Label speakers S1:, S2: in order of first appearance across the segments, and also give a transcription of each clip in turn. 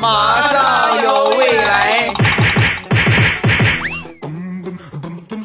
S1: 马上有未来。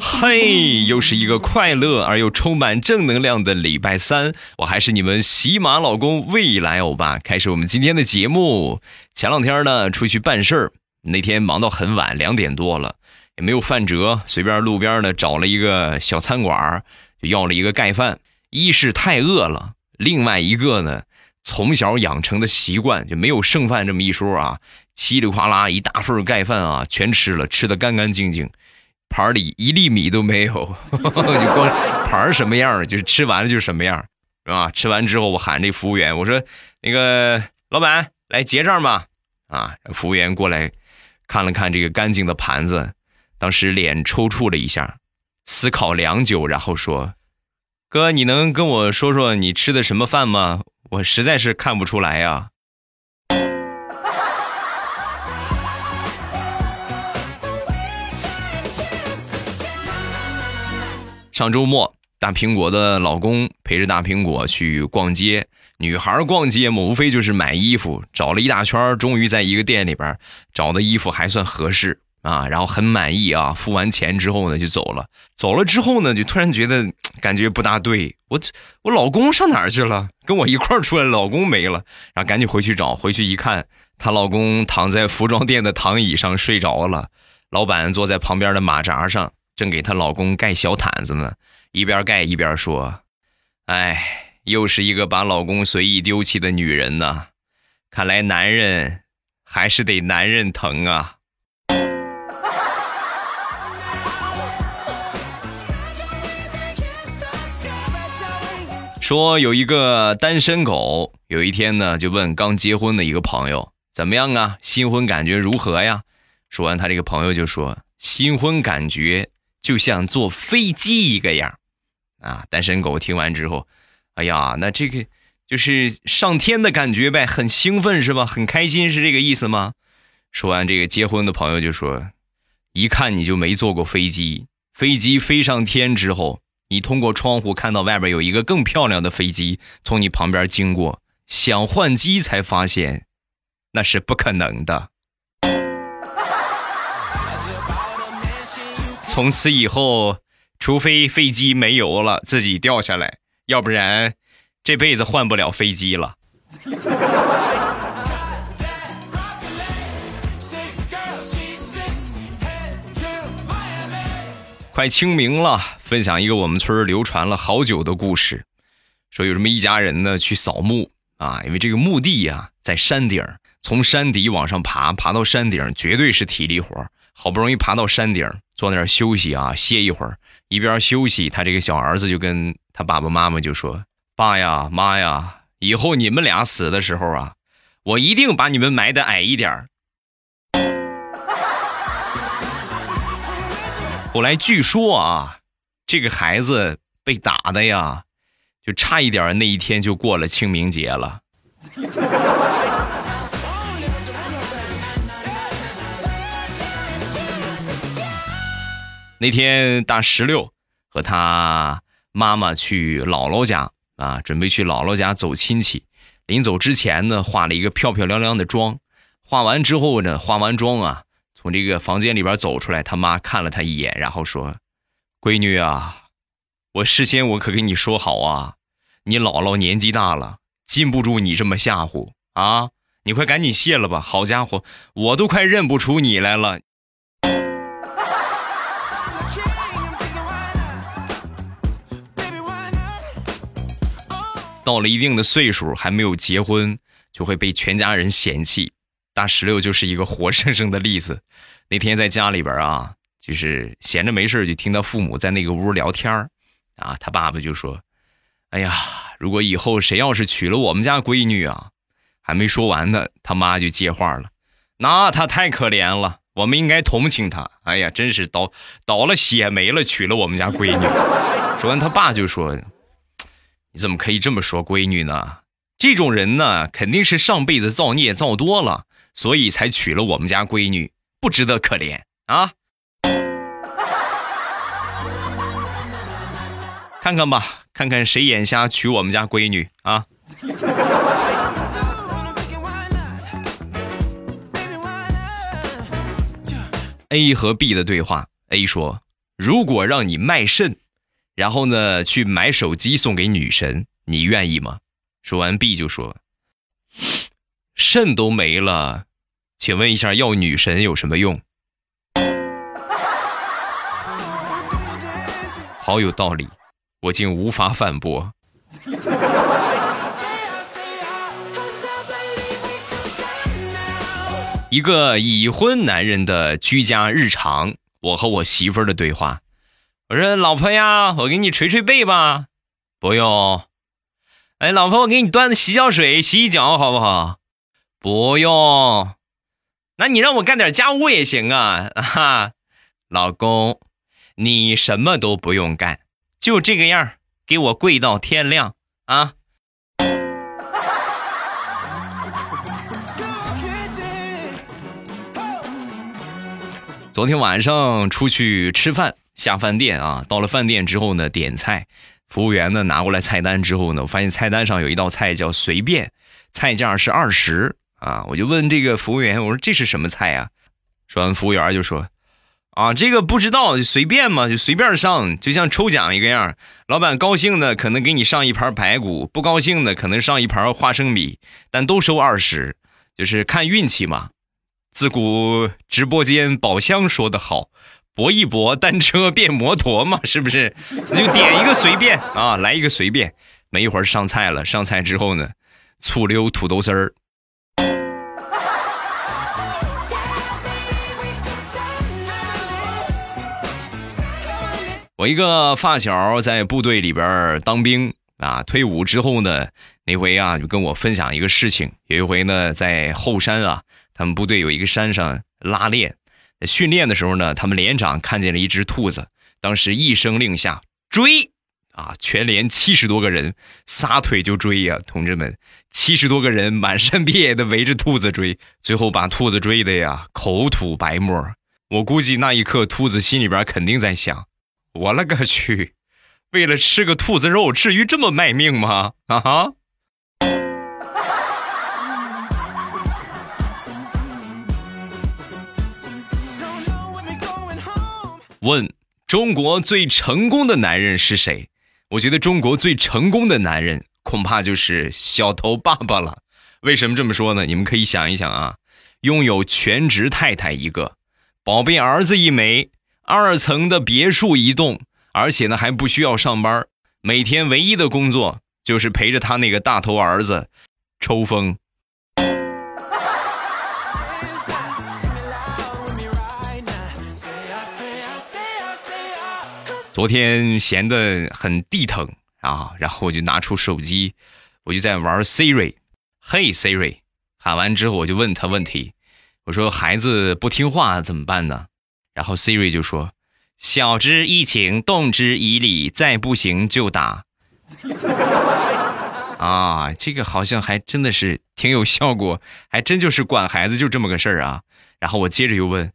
S2: 嘿，又是一个快乐而又充满正能量的礼拜三，我还是你们喜马老公未来欧巴。开始我们今天的节目。前两天呢，出去办事儿，那天忙到很晚，两点多了，也没有饭辙，随便路边呢找了一个小餐馆，就要了一个盖饭。一是太饿了，另外一个呢，从小养成的习惯就没有剩饭这么一说啊，稀里哗啦一大份盖饭啊，全吃了，吃的干干净净。盘里一粒米都没有，就光盘什么样，就是吃完了就是什么样，是吧？吃完之后，我喊这服务员，我说：“那个老板，来结账吧。”啊，服务员过来看了看这个干净的盘子，当时脸抽搐了一下，思考良久，然后说：“哥，你能跟我说说你吃的什么饭吗？我实在是看不出来呀。”上周末，大苹果的老公陪着大苹果去逛街。女孩逛街嘛，无非就是买衣服，找了一大圈，终于在一个店里边找的衣服还算合适啊，然后很满意啊。付完钱之后呢，就走了。走了之后呢，就突然觉得感觉不大对，我我老公上哪儿去了？跟我一块儿出来，老公没了，然后赶紧回去找。回去一看，她老公躺在服装店的躺椅上睡着了，老板坐在旁边的马扎上。正给她老公盖小毯子呢，一边盖一边说：“哎，又是一个把老公随意丢弃的女人呐！看来男人还是得男人疼啊。”说有一个单身狗，有一天呢，就问刚结婚的一个朋友：“怎么样啊？新婚感觉如何呀？”说完，他这个朋友就说：“新婚感觉。”就像坐飞机一个样，啊！单身狗听完之后，哎呀，那这个就是上天的感觉呗，很兴奋是吧？很开心是这个意思吗？说完，这个结婚的朋友就说：“一看你就没坐过飞机，飞机飞上天之后，你通过窗户看到外边有一个更漂亮的飞机从你旁边经过，想换机才发现那是不可能的。”从此以后，除非飞机没油了自己掉下来，要不然这辈子换不了飞机了。快清明了，分享一个我们村流传了好久的故事，说有这么一家人呢去扫墓啊，因为这个墓地呀在山顶，从山底往上爬，爬到山顶绝对是体力活，好不容易爬到山顶。坐那儿休息啊，歇一会儿。一边休息，他这个小儿子就跟他爸爸妈妈就说：“爸呀，妈呀，以后你们俩死的时候啊，我一定把你们埋的矮一点儿后来据说啊，这个孩子被打的呀，就差一点那一天就过了清明节了。那天大石榴和他妈妈去姥姥家啊，准备去姥姥家走亲戚。临走之前呢，化了一个漂漂亮亮的妆。化完之后呢，化完妆啊，从这个房间里边走出来，他妈看了他一眼，然后说：“闺女啊，我事先我可跟你说好啊，你姥姥年纪大了，禁不住你这么吓唬啊！你快赶紧卸了吧。好家伙，我都快认不出你来了。”到了一定的岁数还没有结婚，就会被全家人嫌弃。大石榴就是一个活生生的例子。那天在家里边啊，就是闲着没事就听到父母在那个屋聊天啊，他爸爸就说：“哎呀，如果以后谁要是娶了我们家闺女啊，还没说完呢，他妈就接话了：那他太可怜了，我们应该同情他。哎呀，真是倒倒了血霉了，娶了我们家闺女。说完，他爸就说。”你怎么可以这么说闺女呢？这种人呢，肯定是上辈子造孽造多了，所以才娶了我们家闺女，不值得可怜啊！看看吧，看看谁眼瞎娶我们家闺女啊！A 和 B 的对话。A 说：“如果让你卖肾，然后呢去买手机送给女神，你愿意吗？”说完，B 就说：“肾都没了，请问一下，要女神有什么用？”好有道理，我竟无法反驳。一个已婚男人的居家日常，我和我媳妇儿的对话。我说：“老婆呀，我给你捶捶背吧。”不用。哎，老婆，我给你端的洗脚水洗洗脚，好不好？不用。那你让我干点家务也行啊。哈，老公。你什么都不用干，就这个样给我跪到天亮啊！昨天晚上出去吃饭，下饭店啊，到了饭店之后呢，点菜，服务员呢拿过来菜单之后呢，我发现菜单上有一道菜叫随便，菜价是二十啊，我就问这个服务员，我说这是什么菜啊？说完，服务员就说。啊，这个不知道就随便嘛，就随便上，就像抽奖一个样。老板高兴的可能给你上一盘排骨，不高兴的可能上一盘花生米，但都收二十，就是看运气嘛。自古直播间宝箱说的好，搏一搏，单车变摩托嘛，是不是？那就点一个随便啊，来一个随便。没一会儿上菜了，上菜之后呢，醋溜土豆丝儿。我一个发小在部队里边当兵啊，退伍之后呢，那回啊就跟我分享一个事情。有一回呢，在后山啊，他们部队有一个山上拉练，训练的时候呢，他们连长看见了一只兔子，当时一声令下，追啊！全连七十多个人撒腿就追呀，同志们，七十多个人满山遍野的围着兔子追，最后把兔子追的呀口吐白沫。我估计那一刻兔子心里边肯定在想。我勒个去！为了吃个兔子肉，至于这么卖命吗？啊哈！问中国最成功的男人是谁？我觉得中国最成功的男人恐怕就是小头爸爸了。为什么这么说呢？你们可以想一想啊，拥有全职太太一个，宝贝儿子一枚。二层的别墅一栋，而且呢还不需要上班，每天唯一的工作就是陪着他那个大头儿子抽风。昨天闲得很地疼啊，然后我就拿出手机，我就在玩 Siri，嘿 Siri，喊完之后我就问他问题，我说孩子不听话怎么办呢？然后 Siri 就说：“晓之以情，动之以理，再不行就打。”啊，这个好像还真的是挺有效果，还真就是管孩子就这么个事儿啊。然后我接着又问：“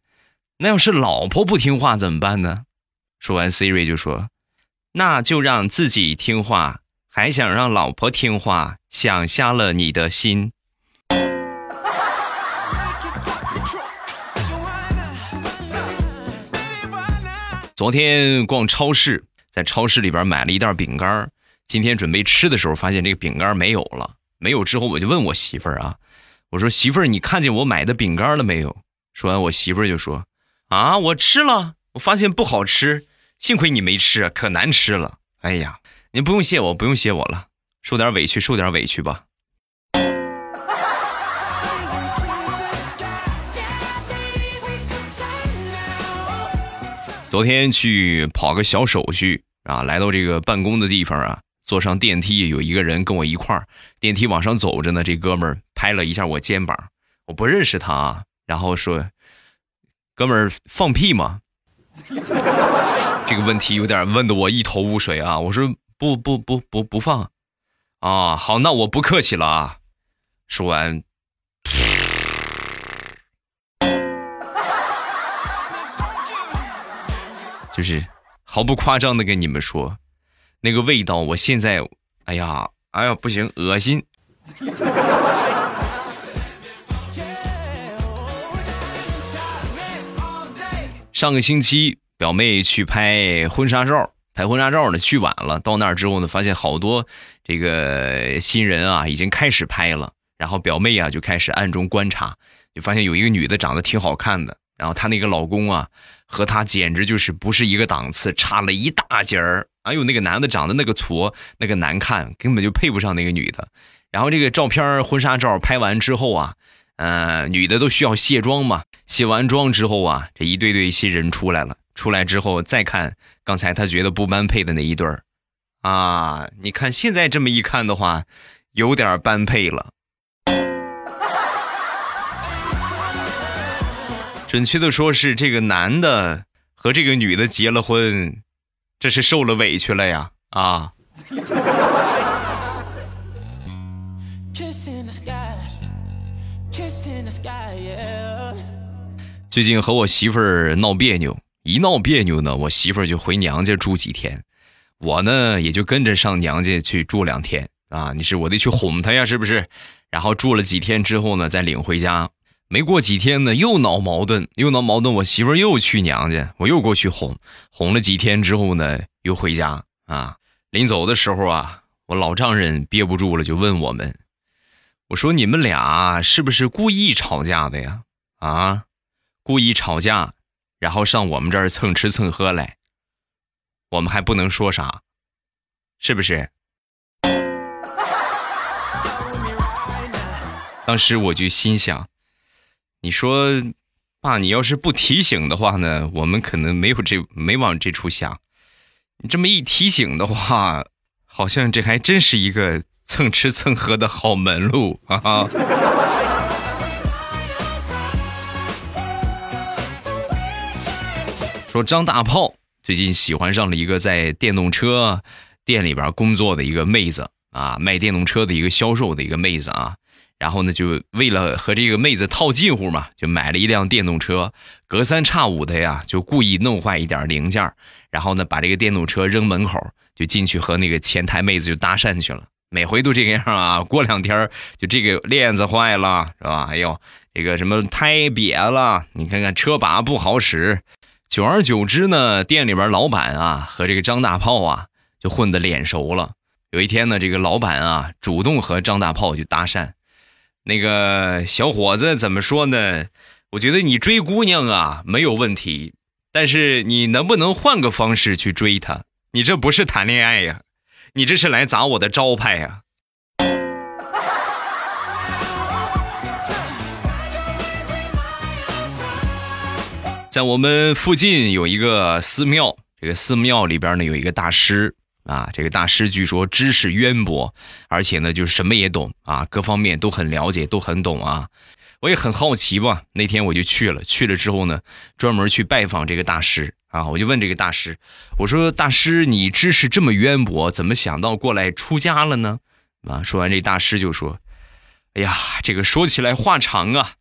S2: 那要是老婆不听话怎么办呢？”说完，Siri 就说：“那就让自己听话，还想让老婆听话，想瞎了你的心。”昨天逛超市，在超市里边买了一袋饼干今天准备吃的时候，发现这个饼干没有了。没有之后，我就问我媳妇儿啊，我说媳妇儿，你看见我买的饼干了没有？说完，我媳妇儿就说：啊，我吃了，我发现不好吃，幸亏你没吃，可难吃了。哎呀，您不用谢我，不用谢我了，受点委屈，受点委屈吧。昨天去跑个小手续啊，来到这个办公的地方啊，坐上电梯，有一个人跟我一块儿，电梯往上走着呢。这哥们儿拍了一下我肩膀，我不认识他啊，然后说：“哥们儿放屁吗？”这个问题有点问的我一头雾水啊。我说：“不不不不不放。”啊，好，那我不客气了啊。说完。就是毫不夸张的跟你们说，那个味道，我现在，哎呀，哎呀，不行，恶心。上个星期表妹去拍婚纱照，拍婚纱照呢去晚了，到那儿之后呢，发现好多这个新人啊已经开始拍了，然后表妹啊就开始暗中观察，就发现有一个女的长得挺好看的，然后她那个老公啊和她简直就是不是一个档次，差了一大截儿。哎呦，那个男的长得那个矬，那个难看，根本就配不上那个女的。然后这个照片婚纱照拍完之后啊，呃，女的都需要卸妆嘛。卸完妆之后啊，这一对对新人出来了。出来之后再看刚才她觉得不般配的那一对儿，啊，你看现在这么一看的话，有点般配了。准确的说是这个男的和这个女的结了婚，这是受了委屈了呀啊！最近和我媳妇儿闹别扭，一闹别扭呢，我媳妇儿就回娘家住几天，我呢也就跟着上娘家去住两天啊。你是我得去哄她呀，是不是？然后住了几天之后呢，再领回家。没过几天呢，又闹矛盾，又闹矛盾，我媳妇又去娘家，我又过去哄，哄了几天之后呢，又回家啊。临走的时候啊，我老丈人憋不住了，就问我们，我说你们俩是不是故意吵架的呀？啊？故意吵架，然后上我们这儿蹭吃蹭喝来，我们还不能说啥，是不是？当时我就心想，你说，爸，你要是不提醒的话呢，我们可能没有这没往这处想。你这么一提醒的话，好像这还真是一个蹭吃蹭喝的好门路啊！说张大炮最近喜欢上了一个在电动车店里边工作的一个妹子啊，卖电动车的一个销售的一个妹子啊。然后呢，就为了和这个妹子套近乎嘛，就买了一辆电动车，隔三差五的呀，就故意弄坏一点零件，然后呢，把这个电动车扔门口，就进去和那个前台妹子就搭讪去了。每回都这个样啊，过两天就这个链子坏了，是吧？哎呦，这个什么胎瘪了，你看看车把不好使。久而久之呢，店里边老板啊和这个张大炮啊就混得脸熟了。有一天呢，这个老板啊主动和张大炮就搭讪，那个小伙子怎么说呢？我觉得你追姑娘啊没有问题，但是你能不能换个方式去追她？你这不是谈恋爱呀，你这是来砸我的招牌呀！在我们附近有一个寺庙，这个寺庙里边呢有一个大师啊，这个大师据说知识渊博，而且呢就是什么也懂啊，各方面都很了解，都很懂啊。我也很好奇吧，那天我就去了，去了之后呢，专门去拜访这个大师啊，我就问这个大师，我说大师，你知识这么渊博，怎么想到过来出家了呢？啊，说完这大师就说，哎呀，这个说起来话长啊，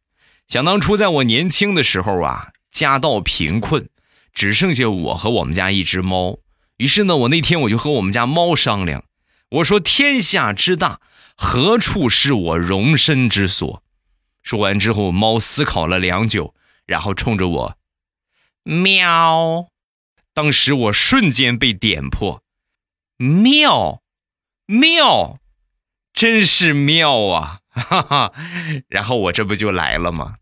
S2: 想当初在我年轻的时候啊。家道贫困，只剩下我和我们家一只猫。于是呢，我那天我就和我们家猫商量，我说：“天下之大，何处是我容身之所？”说完之后，猫思考了良久，然后冲着我喵。当时我瞬间被点破，妙，妙，真是妙啊！哈哈，然后我这不就来了吗？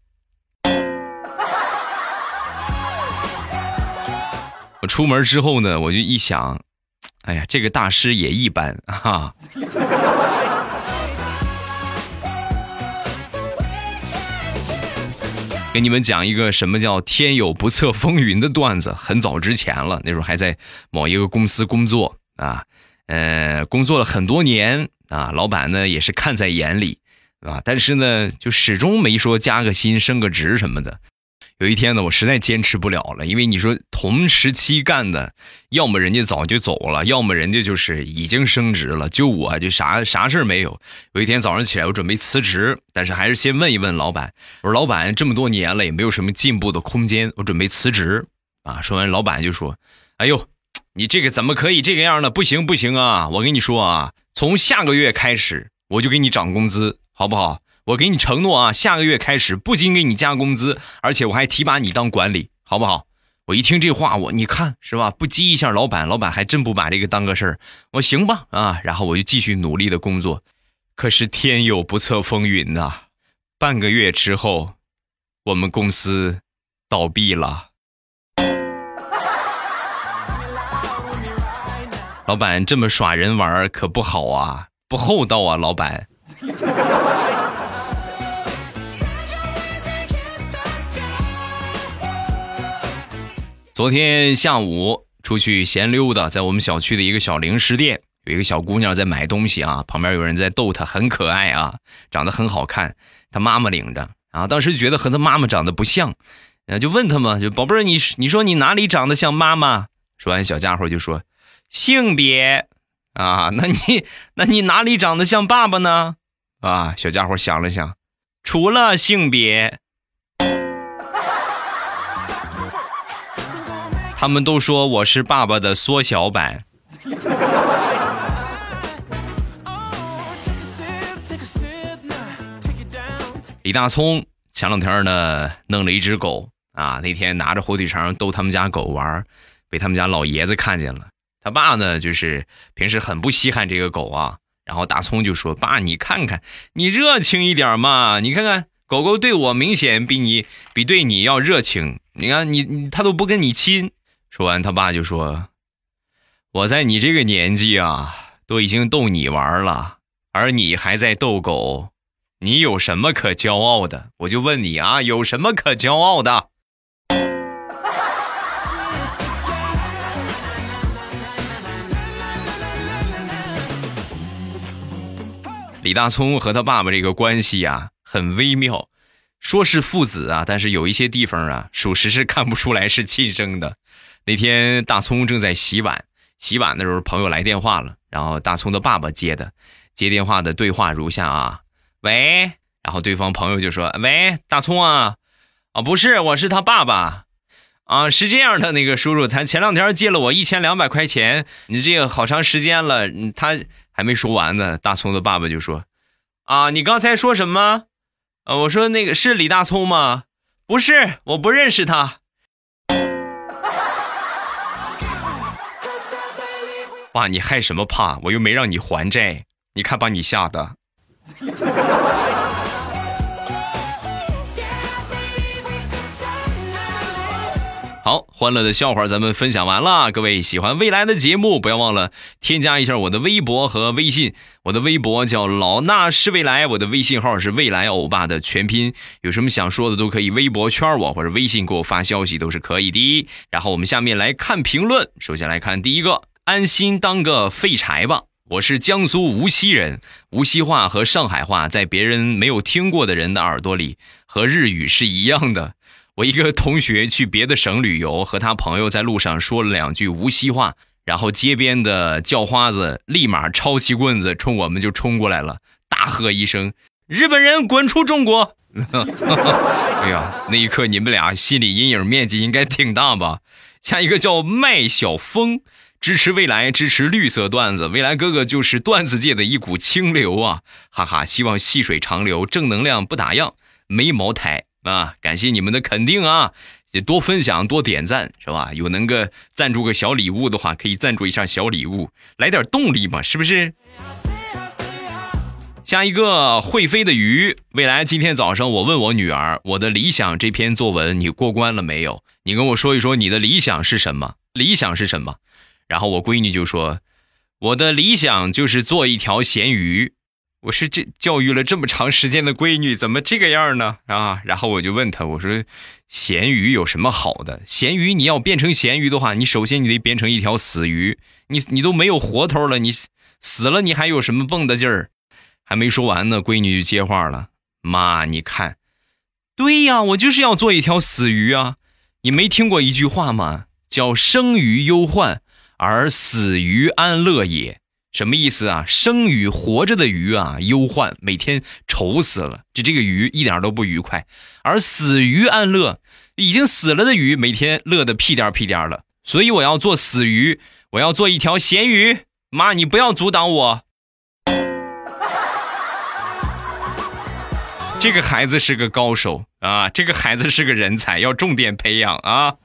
S2: 出门之后呢，我就一想，哎呀，这个大师也一般哈。给你们讲一个什么叫“天有不测风云”的段子。很早之前了，那时候还在某一个公司工作啊，呃，工作了很多年啊，老板呢也是看在眼里，啊，但是呢，就始终没说加个薪、升个职什么的。有一天呢，我实在坚持不了了，因为你说同时期干的，要么人家早就走了，要么人家就是已经升职了，就我就啥啥事没有。有一天早上起来，我准备辞职，但是还是先问一问老板，我说老板这么多年了也没有什么进步的空间，我准备辞职啊。说完，老板就说：“哎呦，你这个怎么可以这个样呢？不行不行啊！我跟你说啊，从下个月开始我就给你涨工资，好不好？”我给你承诺啊，下个月开始不仅给你加工资，而且我还提拔你当管理，好不好？我一听这话，我你看是吧？不激一下老板，老板还真不把这个当个事儿。我行吧啊，然后我就继续努力的工作。可是天有不测风云呐，半个月之后，我们公司倒闭了。老板这么耍人玩可不好啊，不厚道啊，老板。昨天下午出去闲溜达，在我们小区的一个小零食店，有一个小姑娘在买东西啊，旁边有人在逗她，很可爱啊，长得很好看。她妈妈领着啊，当时就觉得和她妈妈长得不像，啊，就问她嘛，就宝贝儿，你你说你哪里长得像妈妈？说完，小家伙就说性别啊，那你那你哪里长得像爸爸呢？啊，小家伙想了想，除了性别。他们都说我是爸爸的缩小版。李大聪前两天呢弄了一只狗啊，那天拿着火腿肠逗他们家狗玩，被他们家老爷子看见了。他爸呢就是平时很不稀罕这个狗啊，然后大葱就说：“爸，你看看，你热情一点嘛，你看看狗狗对我明显比你比对你要热情，你看你你它都不跟你亲。”说完，他爸就说：“我在你这个年纪啊，都已经逗你玩了，而你还在逗狗，你有什么可骄傲的？我就问你啊，有什么可骄傲的？”李大聪和他爸爸这个关系呀，很微妙，说是父子啊，但是有一些地方啊，属实是看不出来是亲生的。那天大葱正在洗碗，洗碗的时候朋友来电话了，然后大葱的爸爸接的，接电话的对话如下啊，喂，然后对方朋友就说，喂，大葱啊，啊不是，我是他爸爸，啊是这样的，那个叔叔他前两天借了我一千两百块钱，你这个好长时间了，他还没说完呢，大葱的爸爸就说，啊你刚才说什么？啊我说那个是李大葱吗？不是，我不认识他。爸，你害什么怕？我又没让你还债，你看把你吓的。好，欢乐的笑话咱们分享完了。各位喜欢未来的节目，不要忘了添加一下我的微博和微信。我的微博叫老衲是未来，我的微信号是未来欧巴的全拼。有什么想说的都可以微博圈我，或者微信给我发消息都是可以的。然后我们下面来看评论，首先来看第一个。安心当个废柴吧！我是江苏无锡人，无锡话和上海话在别人没有听过的人的耳朵里和日语是一样的。我一个同学去别的省旅游，和他朋友在路上说了两句无锡话，然后街边的叫花子立马抄起棍子冲我们就冲过来了，大喝一声：“日本人滚出中国！” 哎呀，那一刻你们俩心理阴影面积应该挺大吧？下一个叫麦小峰。支持未来，支持绿色段子。未来哥哥就是段子界的一股清流啊！哈哈，希望细水长流，正能量不打烊，没茅台啊！感谢你们的肯定啊，多分享，多点赞，是吧？有能个赞助个小礼物的话，可以赞助一下小礼物，来点动力嘛，是不是？下一个会飞的鱼，未来今天早上我问我女儿，我的理想这篇作文你过关了没有？你跟我说一说你的理想是什么？理想是什么？然后我闺女就说：“我的理想就是做一条咸鱼。”我是这教育了这么长时间的闺女，怎么这个样呢？啊！然后我就问她：“我说，咸鱼有什么好的？咸鱼你要变成咸鱼的话，你首先你得变成一条死鱼。你你都没有活头了，你死了你还有什么蹦的劲儿？”还没说完呢，闺女就接话了：“妈，你看，对呀，我就是要做一条死鱼啊！你没听过一句话吗？叫生于忧患。”而死于安乐也，什么意思啊？生鱼活着的鱼啊，忧患，每天愁死了，就这个鱼一点都不愉快；而死于安乐，已经死了的鱼，每天乐得屁颠屁颠的。所以我要做死鱼，我要做一条咸鱼。妈，你不要阻挡我。这个孩子是个高手啊，这个孩子是个人才，要重点培养啊。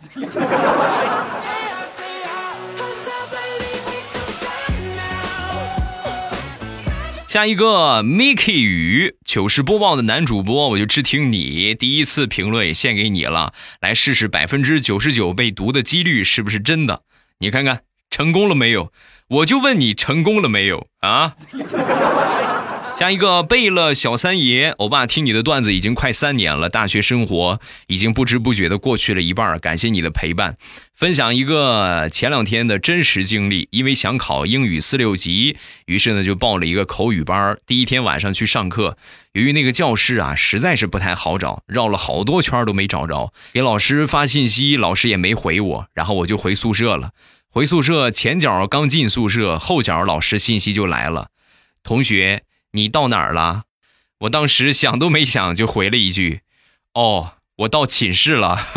S2: 下一个 Mickey 雨糗事播报的男主播，我就只听你第一次评论，献给你了。来试试百分之九十九被读的几率是不是真的？你看看成功了没有？我就问你成功了没有啊？加一个贝勒小三爷，欧巴听你的段子已经快三年了，大学生活已经不知不觉的过去了一半，感谢你的陪伴。分享一个前两天的真实经历，因为想考英语四六级，于是呢就报了一个口语班。第一天晚上去上课，由于那个教室啊实在是不太好找，绕了好多圈都没找着，给老师发信息，老师也没回我，然后我就回宿舍了。回宿舍前脚刚进宿舍，后脚老师信息就来了，同学。你到哪儿了？我当时想都没想就回了一句：“哦，我到寝室了。”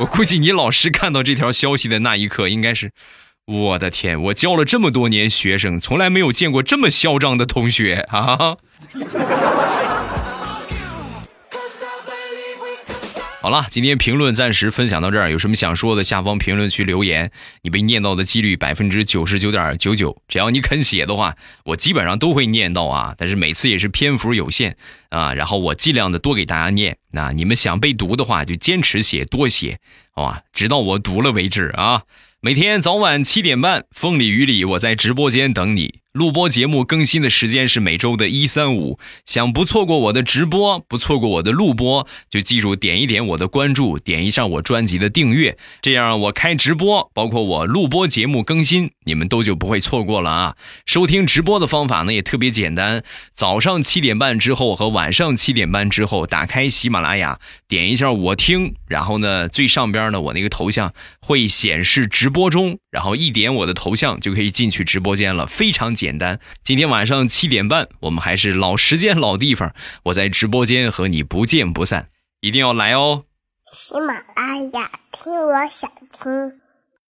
S2: 我估计你老师看到这条消息的那一刻，应该是：我的天，我教了这么多年学生，从来没有见过这么嚣张的同学啊！好了，今天评论暂时分享到这儿，有什么想说的，下方评论区留言。你被念到的几率百分之九十九点九九，只要你肯写的话，我基本上都会念到啊。但是每次也是篇幅有限啊，然后我尽量的多给大家念。那你们想被读的话，就坚持写，多写，好吧，直到我读了为止啊。每天早晚七点半，风里雨里，我在直播间等你。录播节目更新的时间是每周的一三五，想不错过我的直播，不错过我的录播，就记住点一点我的关注，点一下我专辑的订阅，这样我开直播，包括我录播节目更新，你们都就不会错过了啊！收听直播的方法呢也特别简单，早上七点半之后和晚上七点半之后，打开喜马拉雅，点一下我听，然后呢最上边呢我那个头像会显示直播中，然后一点我的头像就可以进去直播间了，非常。简单，今天晚上七点半，我们还是老时间老地方，我在直播间和你不见不散，一定要来哦！
S3: 喜马拉雅听，我想听。